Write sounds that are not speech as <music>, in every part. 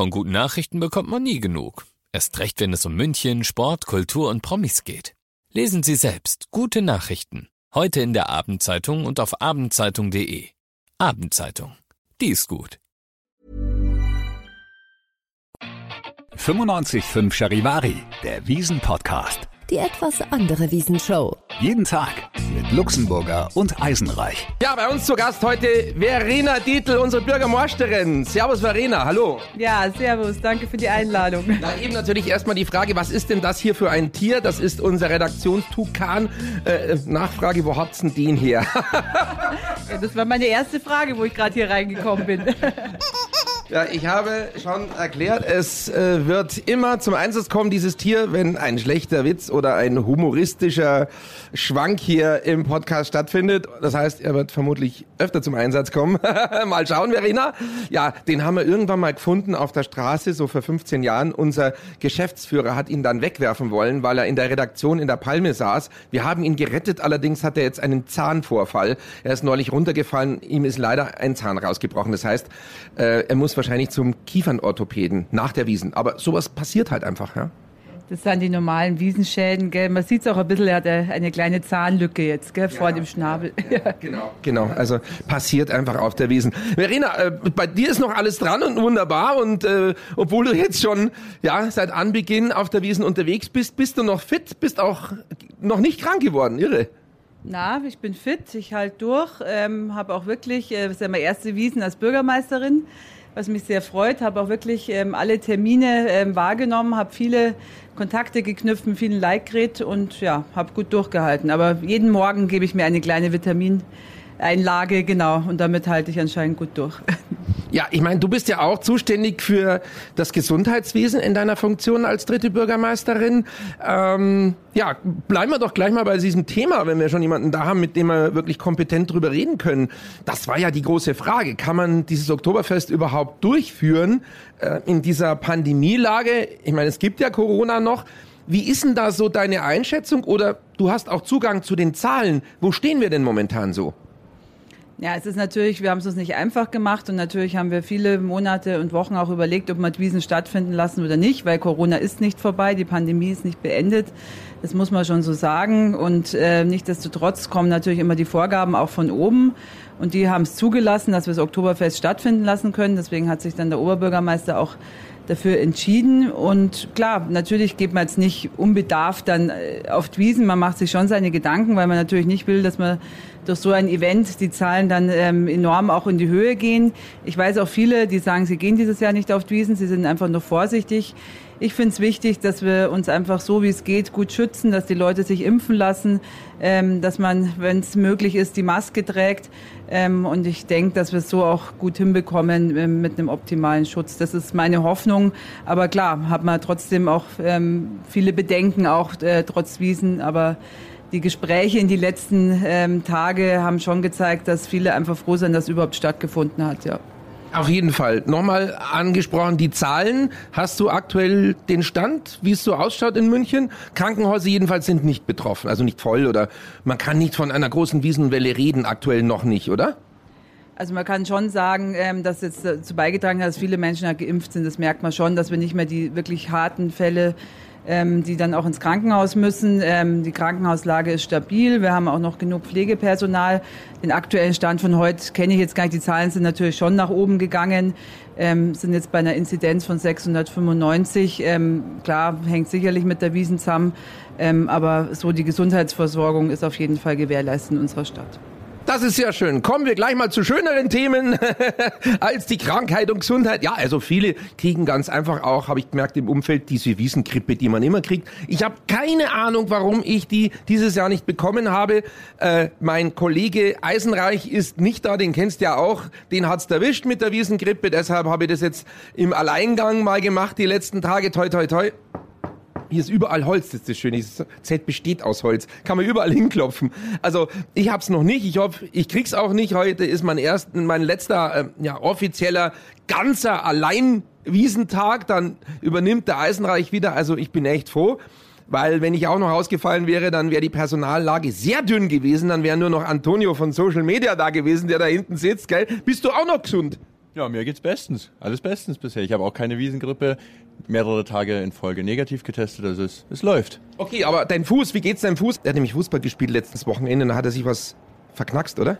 Von guten Nachrichten bekommt man nie genug. Erst recht, wenn es um München, Sport, Kultur und Promis geht. Lesen Sie selbst gute Nachrichten. Heute in der Abendzeitung und auf abendzeitung.de. Abendzeitung. Die ist gut. 95.5 Charivari, der Wiesen-Podcast. Die etwas andere Wiesenshow. Jeden Tag mit Luxemburger und Eisenreich. Ja, bei uns zu Gast heute Verena Dietl, unsere Bürgermeisterin. Servus Verena, hallo. Ja, servus, danke für die Einladung. Na eben natürlich erstmal die Frage, was ist denn das hier für ein Tier? Das ist unser Redaktionstukan. Äh, Nachfrage, wo habt's denn den her? <laughs> ja, das war meine erste Frage, wo ich gerade hier reingekommen bin. <laughs> Ja, ich habe schon erklärt, es äh, wird immer zum Einsatz kommen, dieses Tier, wenn ein schlechter Witz oder ein humoristischer Schwank hier im Podcast stattfindet. Das heißt, er wird vermutlich öfter zum Einsatz kommen. <laughs> mal schauen, Verena. Ja, den haben wir irgendwann mal gefunden auf der Straße, so vor 15 Jahren. Unser Geschäftsführer hat ihn dann wegwerfen wollen, weil er in der Redaktion in der Palme saß. Wir haben ihn gerettet, allerdings hat er jetzt einen Zahnvorfall. Er ist neulich runtergefallen, ihm ist leider ein Zahn rausgebrochen. Das heißt, äh, er muss wahrscheinlich zum Kiefernorthopäden nach der Wiesen. Aber sowas passiert halt einfach, ja. Das sind die normalen Wiesenschäden, gell? Man sieht es auch ein bisschen, er hat eine kleine Zahnlücke jetzt, gell, vor dem Schnabel. Ja, genau. Genau, also passiert einfach auf der Wiesen. Verena, äh, bei dir ist noch alles dran und wunderbar und äh, obwohl du jetzt schon ja seit Anbeginn auf der Wiesen unterwegs bist, bist du noch fit, bist auch noch nicht krank geworden, irre. Na, ich bin fit, ich halte durch, ähm, habe auch wirklich, äh, das ist ja meine erste Wiesen als Bürgermeisterin, was mich sehr freut. Habe auch wirklich ähm, alle Termine ähm, wahrgenommen, habe viele Kontakte geknüpft, mit vielen Like und ja, habe gut durchgehalten. Aber jeden Morgen gebe ich mir eine kleine Vitamineinlage, genau, und damit halte ich anscheinend gut durch. <laughs> Ja, ich meine, du bist ja auch zuständig für das Gesundheitswesen in deiner Funktion als dritte Bürgermeisterin. Ähm, ja, bleiben wir doch gleich mal bei diesem Thema, wenn wir schon jemanden da haben, mit dem wir wirklich kompetent drüber reden können. Das war ja die große Frage. Kann man dieses Oktoberfest überhaupt durchführen äh, in dieser Pandemielage? Ich meine, es gibt ja Corona noch. Wie ist denn da so deine Einschätzung? Oder du hast auch Zugang zu den Zahlen. Wo stehen wir denn momentan so? Ja, es ist natürlich, wir haben es uns nicht einfach gemacht und natürlich haben wir viele Monate und Wochen auch überlegt, ob wir Wiesen stattfinden lassen oder nicht, weil Corona ist nicht vorbei, die Pandemie ist nicht beendet. Das muss man schon so sagen. Und äh, nichtdestotrotz kommen natürlich immer die Vorgaben auch von oben. Und die haben es zugelassen, dass wir das Oktoberfest stattfinden lassen können. Deswegen hat sich dann der Oberbürgermeister auch dafür entschieden. Und klar, natürlich geht man jetzt nicht unbedarft dann äh, auf die Wiesen. Man macht sich schon seine Gedanken, weil man natürlich nicht will, dass man durch so ein Event die Zahlen dann ähm, enorm auch in die Höhe gehen. Ich weiß auch viele, die sagen, sie gehen dieses Jahr nicht auf die Wiesen, sie sind einfach nur vorsichtig. Ich finde es wichtig, dass wir uns einfach so, wie es geht, gut schützen, dass die Leute sich impfen lassen, ähm, dass man, wenn es möglich ist, die Maske trägt. Ähm, und ich denke, dass wir es so auch gut hinbekommen äh, mit einem optimalen Schutz. Das ist meine Hoffnung. Aber klar, hat man trotzdem auch ähm, viele Bedenken, auch äh, trotz Wiesen. Aber die Gespräche in die letzten ähm, Tage haben schon gezeigt, dass viele einfach froh sind, dass es überhaupt stattgefunden hat. Ja. Auf jeden Fall. Nochmal angesprochen, die Zahlen. Hast du aktuell den Stand, wie es so ausschaut in München? Krankenhäuser jedenfalls sind nicht betroffen, also nicht voll oder man kann nicht von einer großen Wiesenwelle reden, aktuell noch nicht, oder? Also man kann schon sagen, ähm, dass jetzt dazu beigetragen hat, dass viele Menschen geimpft sind. Das merkt man schon, dass wir nicht mehr die wirklich harten Fälle ähm, die dann auch ins Krankenhaus müssen. Ähm, die Krankenhauslage ist stabil. Wir haben auch noch genug Pflegepersonal. Den aktuellen Stand von heute kenne ich jetzt gar nicht. Die Zahlen sind natürlich schon nach oben gegangen. Ähm, sind jetzt bei einer Inzidenz von 695. Ähm, klar, hängt sicherlich mit der Wiesen zusammen. Ähm, aber so die Gesundheitsversorgung ist auf jeden Fall gewährleistet in unserer Stadt. Das ist sehr schön. Kommen wir gleich mal zu schöneren Themen <laughs> als die Krankheit und Gesundheit. Ja, also viele kriegen ganz einfach auch, habe ich gemerkt, im Umfeld diese Wiesenkrippe, die man immer kriegt. Ich habe keine Ahnung, warum ich die dieses Jahr nicht bekommen habe. Äh, mein Kollege Eisenreich ist nicht da, den kennst du ja auch. Den hat's erwischt mit der Wiesenkrippe. Deshalb habe ich das jetzt im Alleingang mal gemacht, die letzten Tage. Toi, toi, toi. Hier ist überall Holz, das ist das Schöne. Das Zelt besteht aus Holz. Kann man überall <laughs> hinklopfen. Also ich hab's noch nicht. Ich hoffe, ich krieg's auch nicht. Heute ist mein erst, mein letzter äh, ja, offizieller ganzer Alleinwiesentag. Dann übernimmt der Eisenreich wieder. Also ich bin echt froh. Weil wenn ich auch noch ausgefallen wäre, dann wäre die Personallage sehr dünn gewesen. Dann wäre nur noch Antonio von Social Media da gewesen, der da hinten sitzt. Gell? Bist du auch noch gesund? Ja, mir geht's bestens. Alles bestens bisher. Ich habe auch keine Wiesengrippe. Mehrere Tage in Folge negativ getestet, also es, es läuft. Okay, aber dein Fuß, wie geht's deinem Fuß? Er hat nämlich Fußball gespielt letztes Wochenende, da hat er sich was verknackst, oder?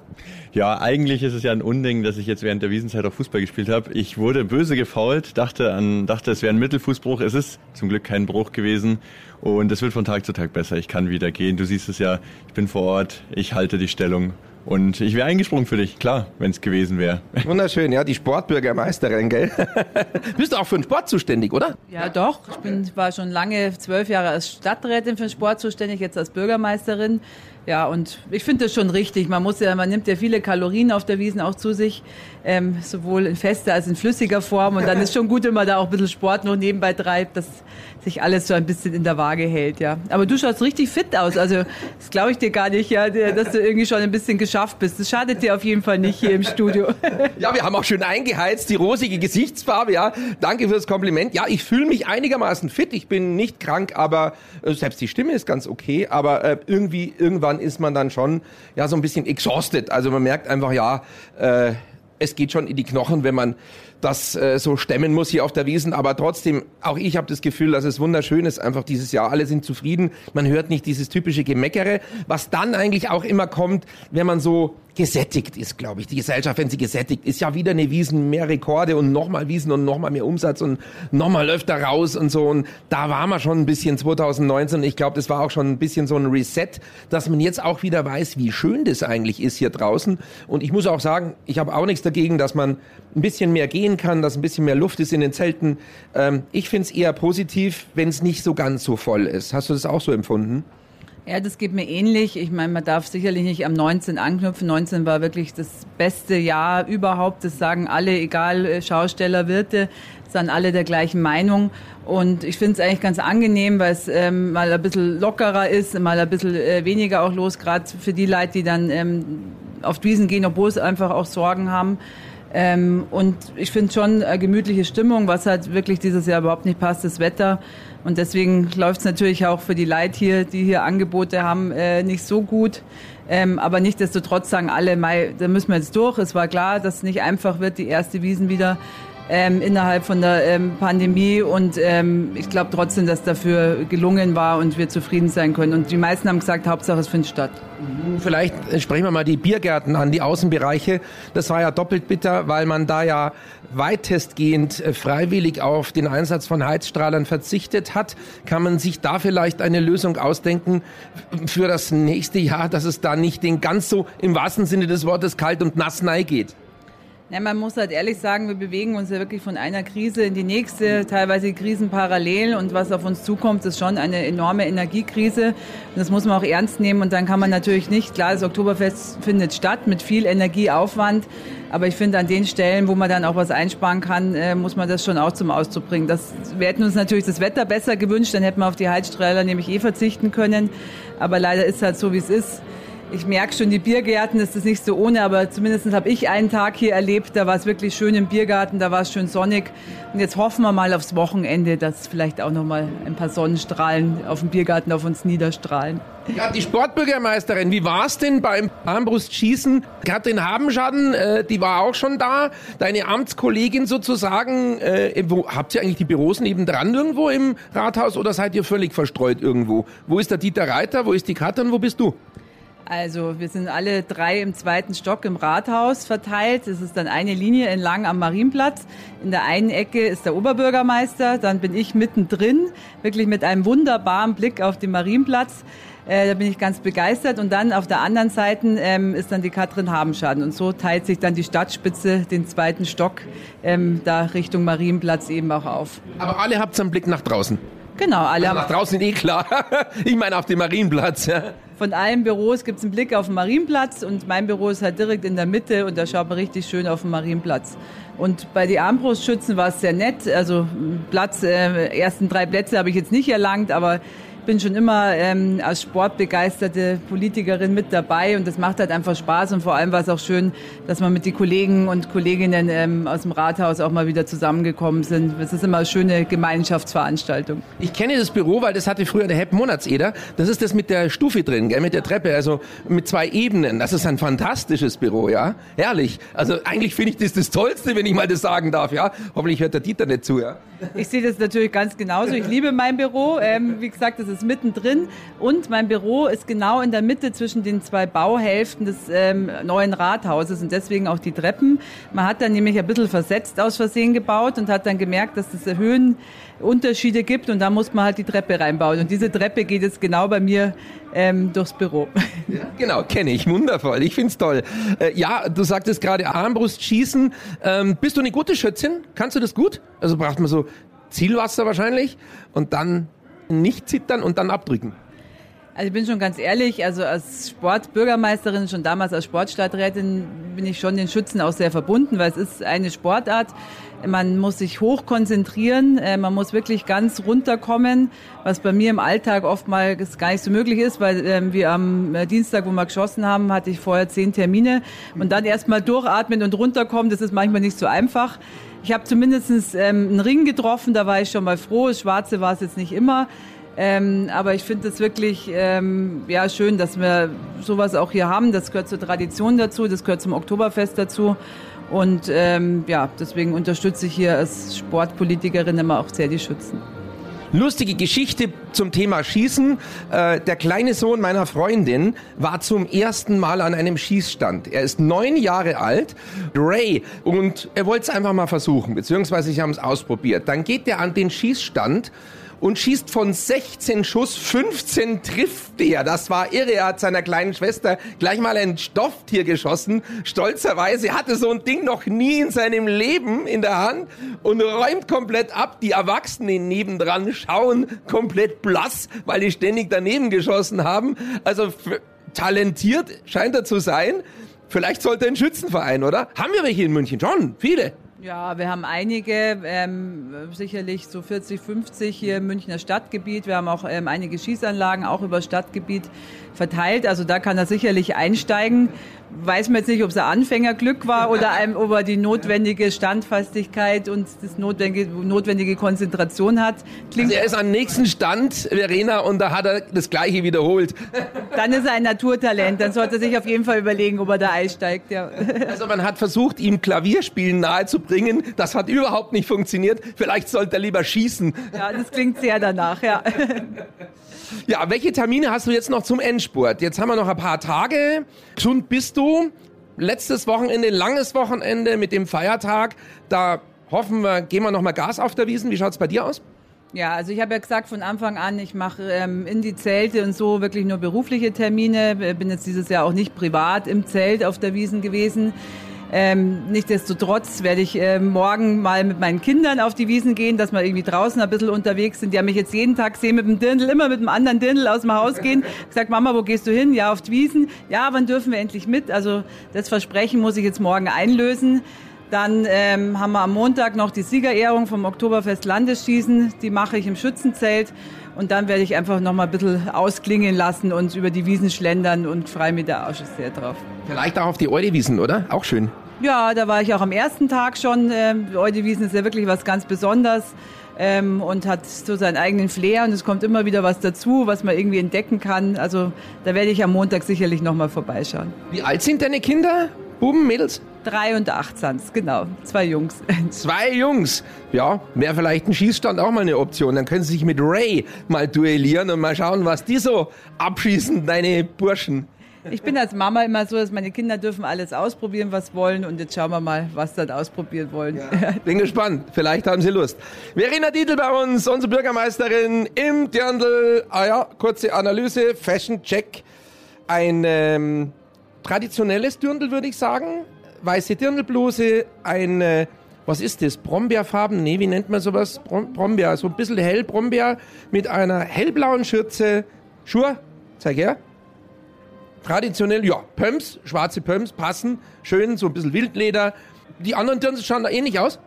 Ja, eigentlich ist es ja ein Unding, dass ich jetzt während der Wiesenzeit auch Fußball gespielt habe. Ich wurde böse gefault, dachte an, dachte, es wäre ein Mittelfußbruch. Es ist zum Glück kein Bruch gewesen. Und es wird von Tag zu Tag besser. Ich kann wieder gehen. Du siehst es ja, ich bin vor Ort, ich halte die Stellung und ich wäre eingesprungen für dich, klar, wenn es gewesen wäre. <laughs> Wunderschön, ja, die Sportbürgermeisterin, gell? <laughs> Bist du auch für den Sport zuständig, oder? Ja, doch. Ich bin, war schon lange, zwölf Jahre als Stadträtin für den Sport zuständig, jetzt als Bürgermeisterin. Ja, und ich finde das schon richtig. Man muss ja, man nimmt ja viele Kalorien auf der Wiesen auch zu sich, ähm, sowohl in fester als in flüssiger Form. Und dann <laughs> ist schon gut, wenn man da auch ein bisschen Sport noch nebenbei treibt, dass sich alles so ein bisschen in der Waage hält, ja. Aber du schaust richtig fit aus. Also, das glaube ich dir gar nicht, ja, dass du irgendwie schon ein bisschen geschafft bist. Das schadet dir auf jeden Fall nicht hier im Studio. <laughs> Ja, wir haben auch schön eingeheizt, die rosige Gesichtsfarbe, ja. Danke fürs Kompliment. Ja, ich fühle mich einigermaßen fit. Ich bin nicht krank, aber äh, selbst die Stimme ist ganz okay. Aber äh, irgendwie, irgendwann ist man dann schon, ja, so ein bisschen exhausted. Also man merkt einfach, ja, äh, es geht schon in die Knochen, wenn man das äh, so stemmen muss hier auf der Wiesen. Aber trotzdem, auch ich habe das Gefühl, dass es wunderschön ist, einfach dieses Jahr. Alle sind zufrieden. Man hört nicht dieses typische Gemeckere, was dann eigentlich auch immer kommt, wenn man so gesättigt ist, glaube ich. Die Gesellschaft, wenn sie gesättigt ist, ja wieder eine Wiesen, mehr Rekorde und nochmal Wiesen und nochmal mehr Umsatz und nochmal läuft da raus und so. Und da war man schon ein bisschen 2019. Ich glaube, das war auch schon ein bisschen so ein Reset, dass man jetzt auch wieder weiß, wie schön das eigentlich ist hier draußen. Und ich muss auch sagen, ich habe auch nichts dagegen, dass man ein bisschen mehr gehen kann, dass ein bisschen mehr Luft ist in den Zelten. Ähm, ich finde es eher positiv, wenn es nicht so ganz so voll ist. Hast du das auch so empfunden? Ja, das geht mir ähnlich. Ich meine, man darf sicherlich nicht am 19 anknüpfen. 19 war wirklich das beste Jahr überhaupt. Das sagen alle, egal äh, Schausteller, Wirte, sind alle der gleichen Meinung. Und ich finde es eigentlich ganz angenehm, weil es ähm, mal ein bisschen lockerer ist, mal ein bisschen äh, weniger auch los, gerade für die Leute, die dann ähm, auf Wiesen gehen, obwohl sie einfach auch Sorgen haben. Ähm, und ich finde schon eine gemütliche Stimmung, was halt wirklich dieses Jahr überhaupt nicht passt, das Wetter. Und deswegen läuft es natürlich auch für die Leute hier, die hier Angebote haben, äh, nicht so gut. Ähm, aber nichtdestotrotz sagen alle, Mai, da müssen wir jetzt durch. Es war klar, dass es nicht einfach wird, die erste Wiesen wieder ähm, innerhalb von der ähm, Pandemie. Und ähm, ich glaube trotzdem, dass dafür gelungen war und wir zufrieden sein können. Und die meisten haben gesagt, Hauptsache es findet statt. Vielleicht sprechen wir mal die Biergärten an, die Außenbereiche. Das war ja doppelt bitter, weil man da ja weitestgehend äh, freiwillig auf den Einsatz von Heizstrahlern verzichtet hat. Kann man sich da vielleicht eine Lösung ausdenken für das nächste Jahr, dass es da nicht den ganz so im wahrsten Sinne des Wortes kalt und nass nein geht? Ja, man muss halt ehrlich sagen, wir bewegen uns ja wirklich von einer Krise in die nächste, teilweise Krisen parallel und was auf uns zukommt, ist schon eine enorme Energiekrise. Und das muss man auch ernst nehmen und dann kann man natürlich nicht, klar, das Oktoberfest findet statt mit viel Energieaufwand, aber ich finde an den Stellen, wo man dann auch was einsparen kann, äh, muss man das schon auch zum Ausdruck bringen. Das, wir hätten uns natürlich das Wetter besser gewünscht, dann hätten wir auf die Heizstrahler nämlich eh verzichten können, aber leider ist halt so, wie es ist. Ich merke schon, die Biergärten ist das nicht so ohne, aber zumindest habe ich einen Tag hier erlebt, da war es wirklich schön im Biergarten, da war es schön sonnig. Und jetzt hoffen wir mal aufs Wochenende, dass vielleicht auch noch mal ein paar Sonnenstrahlen auf dem Biergarten auf uns niederstrahlen. Ja, die Sportbürgermeisterin, wie war es denn beim Armbrustschießen? Katrin Habenschaden, äh, die war auch schon da. Deine Amtskollegin sozusagen. Äh, wo, habt ihr eigentlich die Büros nebendran irgendwo im Rathaus oder seid ihr völlig verstreut irgendwo? Wo ist der Dieter Reiter? Wo ist die Katrin? Wo bist du? Also wir sind alle drei im zweiten Stock im Rathaus verteilt. Es ist dann eine Linie entlang am Marienplatz. In der einen Ecke ist der Oberbürgermeister, dann bin ich mittendrin, wirklich mit einem wunderbaren Blick auf den Marienplatz. Äh, da bin ich ganz begeistert. Und dann auf der anderen Seite ähm, ist dann die Katrin Habenschaden. Und so teilt sich dann die Stadtspitze den zweiten Stock ähm, da Richtung Marienplatz eben auch auf. Aber alle habt einen Blick nach draußen. Genau, alle also nach draußen eh klar. <laughs> ich meine auf dem Marienplatz. Ja. Von allen Büros gibt es einen Blick auf den Marienplatz und mein Büro ist halt direkt in der Mitte und da schaut man richtig schön auf den Marienplatz. Und bei den Armbrustschützen war es sehr nett. Also Platz, äh, ersten drei Plätze habe ich jetzt nicht erlangt, aber bin schon immer ähm, als sportbegeisterte Politikerin mit dabei und das macht halt einfach Spaß und vor allem war es auch schön, dass man mit den Kollegen und Kolleginnen ähm, aus dem Rathaus auch mal wieder zusammengekommen sind. Es ist immer eine schöne Gemeinschaftsveranstaltung. Ich kenne das Büro, weil das hatte früher der Hepp Monatseder. Das ist das mit der Stufe drin, gell, mit der Treppe, also mit zwei Ebenen. Das ist ein fantastisches Büro, ja. Herrlich. Also eigentlich finde ich das das Tollste, wenn ich mal das sagen darf, ja. Hoffentlich hört der Dieter nicht zu, ja. Ich sehe das natürlich ganz genauso. Ich liebe mein Büro. Ähm, wie gesagt, es ist mittendrin und mein Büro ist genau in der Mitte zwischen den zwei Bauhälften des ähm, neuen Rathauses und deswegen auch die Treppen. Man hat dann nämlich ein bisschen versetzt aus Versehen gebaut und hat dann gemerkt, dass es Höhenunterschiede gibt und da muss man halt die Treppe reinbauen. Und diese Treppe geht jetzt genau bei mir ähm, durchs Büro. Genau, kenne ich. Wundervoll. Ich finde es toll. Äh, ja, du sagtest gerade Armbrust schießen. Ähm, bist du eine gute Schützin? Kannst du das gut? Also braucht man so Zielwasser wahrscheinlich und dann nicht zittern und dann abdrücken. Also ich bin schon ganz ehrlich, also als Sportbürgermeisterin, schon damals als Sportstadträtin, bin ich schon den Schützen auch sehr verbunden, weil es ist eine Sportart. Man muss sich hoch konzentrieren, äh, man muss wirklich ganz runterkommen, was bei mir im Alltag oftmals gar nicht so möglich ist, weil ähm, wir am äh, Dienstag, wo wir geschossen haben, hatte ich vorher zehn Termine und dann erstmal durchatmen und runterkommen, das ist manchmal nicht so einfach. Ich habe zumindest ähm, einen Ring getroffen, da war ich schon mal froh. Das Schwarze war es jetzt nicht immer. Ähm, aber ich finde es wirklich ähm, ja, schön, dass wir sowas auch hier haben. Das gehört zur Tradition dazu, das gehört zum Oktoberfest dazu. Und ähm, ja, deswegen unterstütze ich hier als Sportpolitikerin immer auch sehr die Schützen. Lustige Geschichte zum Thema Schießen. Äh, der kleine Sohn meiner Freundin war zum ersten Mal an einem Schießstand. Er ist neun Jahre alt, Ray, und er wollte es einfach mal versuchen, beziehungsweise sie haben es ausprobiert. Dann geht er an den Schießstand und schießt von 16 Schuss 15 trifft er. Das war irre. Er hat seiner kleinen Schwester gleich mal ein Stofftier geschossen. Stolzerweise hatte so ein Ding noch nie in seinem Leben in der Hand und räumt komplett ab. Die Erwachsenen nebendran schauen komplett blass, weil die ständig daneben geschossen haben. Also talentiert scheint er zu sein. Vielleicht sollte ein Schützenverein, oder? Haben wir welche in München? Schon, viele. Ja, wir haben einige, ähm, sicherlich so 40, 50 hier im Münchner Stadtgebiet. Wir haben auch ähm, einige Schießanlagen auch über Stadtgebiet verteilt. Also da kann er sicherlich einsteigen weiß man jetzt nicht, ob es ein Anfängerglück war oder <laughs> einem, ob er die notwendige Standfastigkeit und das notwendige, notwendige Konzentration hat. Klingt also er ist am nächsten Stand, Verena, und da hat er das Gleiche wiederholt. <laughs> Dann ist er ein Naturtalent. Dann sollte er sich auf jeden Fall überlegen, ob er da einsteigt. Ja. <laughs> Also man hat versucht, ihm Klavierspielen nahezubringen. Das hat überhaupt nicht funktioniert. Vielleicht sollte er lieber schießen. Ja, das klingt sehr danach, ja. Ja, welche Termine hast du jetzt noch zum Endspurt? Jetzt haben wir noch ein paar Tage. Gesund bist du. Letztes Wochenende, langes Wochenende mit dem Feiertag. Da hoffen wir, gehen wir noch mal Gas auf der Wiesen. Wie schaut's bei dir aus? Ja, also ich habe ja gesagt von Anfang an, ich mache ähm, in die Zelte und so wirklich nur berufliche Termine. Bin jetzt dieses Jahr auch nicht privat im Zelt auf der Wiesen gewesen. Ähm, Nichtsdestotrotz werde ich äh, morgen mal mit meinen Kindern auf die Wiesen gehen, dass wir irgendwie draußen ein bisschen unterwegs sind. Die haben mich jetzt jeden Tag sehen mit dem Dirndl, immer mit einem anderen Dirndl aus dem Haus gehen. Ich <laughs> sag, Mama, wo gehst du hin? Ja, auf die Wiesen. Ja, wann dürfen wir endlich mit? Also das Versprechen muss ich jetzt morgen einlösen. Dann ähm, haben wir am Montag noch die Siegerehrung vom Oktoberfest Landesschießen. Die mache ich im Schützenzelt. Und dann werde ich einfach noch mal ein bisschen ausklingen lassen und über die Wiesen schlendern und frei mit der Arsch sehr drauf. Vielleicht auch auf die Eudewiesen, oder? Auch schön. Ja, da war ich auch am ersten Tag schon. Ähm, Eudewiesen ist ja wirklich was ganz Besonderes. Ähm, und hat so seinen eigenen Flair und es kommt immer wieder was dazu, was man irgendwie entdecken kann. Also da werde ich am Montag sicherlich noch mal vorbeischauen. Wie alt sind deine Kinder? Buben, Mädels? Drei und 18, genau. Zwei Jungs. <laughs> Zwei Jungs. Ja, wäre vielleicht ein Schießstand auch mal eine Option. Dann können sie sich mit Ray mal duellieren und mal schauen, was die so abschießen, deine Burschen. Ich bin als Mama immer so, dass meine Kinder dürfen alles ausprobieren, was wollen. Und jetzt schauen wir mal, was sie dann ausprobieren wollen. Ja, bin gespannt. Vielleicht haben sie Lust. Verena Dietl bei uns, unsere Bürgermeisterin im Dirndl. Ah ja, kurze Analyse, Fashion Check. Ein ähm, traditionelles Dirndl, würde ich sagen. Weiße Dirndlbluse, ein, was ist das? Brombeerfarben? Nee, wie nennt man sowas? Brom Brombeer, so ein bisschen hell Brombeer mit einer hellblauen Schürze. Schuhe, zeig her. Traditionell, ja, Pumps, schwarze Pumps passen, schön, so ein bisschen Wildleder. Die anderen Dirndl schauen da ähnlich aus.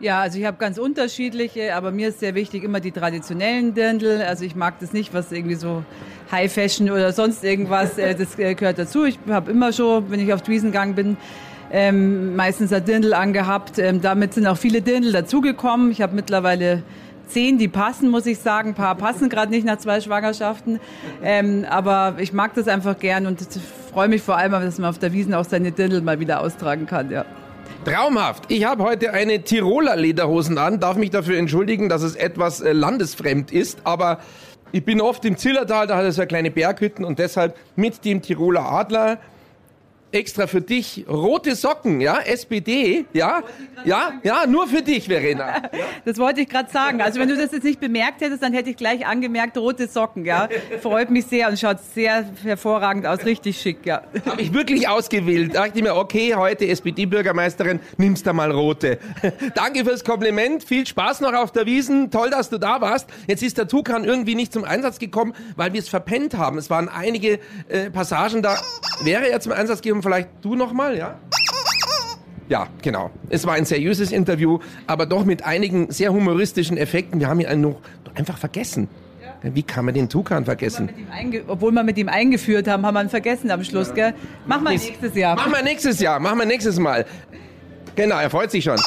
Ja, also ich habe ganz unterschiedliche, aber mir ist sehr wichtig immer die traditionellen Dirndl. Also ich mag das nicht, was irgendwie so High Fashion oder sonst irgendwas, äh, das äh, gehört dazu. Ich habe immer schon, wenn ich auf Wiesen gegangen bin, ähm, meistens ein Dirndl angehabt. Ähm, damit sind auch viele Dirndl dazugekommen. Ich habe mittlerweile zehn, die passen, muss ich sagen. Ein paar passen gerade nicht nach zwei Schwangerschaften. Ähm, aber ich mag das einfach gern und freue mich vor allem, dass man auf der Wiesen auch seine Dirndl mal wieder austragen kann. Ja. Traumhaft. Ich habe heute eine Tiroler Lederhosen an, darf mich dafür entschuldigen, dass es etwas äh, landesfremd ist, aber ich bin oft im Zillertal, da hat es ja kleine Berghütten und deshalb mit dem Tiroler Adler extra für dich rote Socken, ja, SPD, ja, ja, ja, nur für dich, Verena. <laughs> Das wollte ich gerade sagen. Also wenn du das jetzt nicht bemerkt hättest, dann hätte ich gleich angemerkt, rote Socken, ja. Freut mich sehr und schaut sehr hervorragend aus, richtig schick, ja. Habe ich wirklich ausgewählt. Da dachte ich mir, okay, heute SPD-Bürgermeisterin, nimmst da mal rote. <laughs> Danke fürs Kompliment, viel Spaß noch auf der Wiesen, toll, dass du da warst. Jetzt ist der Tukan irgendwie nicht zum Einsatz gekommen, weil wir es verpennt haben. Es waren einige äh, Passagen da. Wäre er zum Einsatz gekommen, vielleicht du nochmal, ja? Ja, genau. Es war ein seriöses Interview, aber doch mit einigen sehr humoristischen Effekten. Wir haben ihn noch einfach vergessen. Wie kann man den Tukan vergessen? Obwohl wir mit ihm eingeführt haben, haben wir ihn vergessen am Schluss, ja. gell? Machen wir nächstes Jahr. Machen wir nächstes Jahr, machen wir nächstes Mal. Genau, er freut sich schon.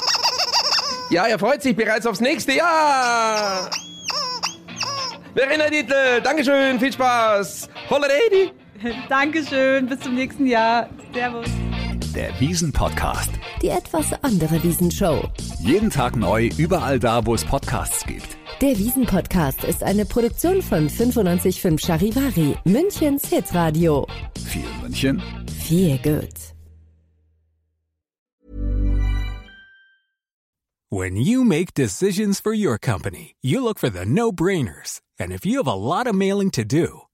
Ja, er freut sich bereits aufs nächste Jahr. Verena Dietl, Dankeschön, viel Spaß. Holiday. <laughs> Dankeschön, bis zum nächsten Jahr. Servus. Der Wiesen-Podcast. Die etwas andere Wiesenshow. Jeden Tag neu, überall da, wo es Podcasts gibt. Der Wiesen-Podcast ist eine Produktion von 955 Charivari, Münchens Hitradio. Viel München. Viel gut. When you make decisions for your company, you look for the no-brainers. And if you have a lot of mailing to do,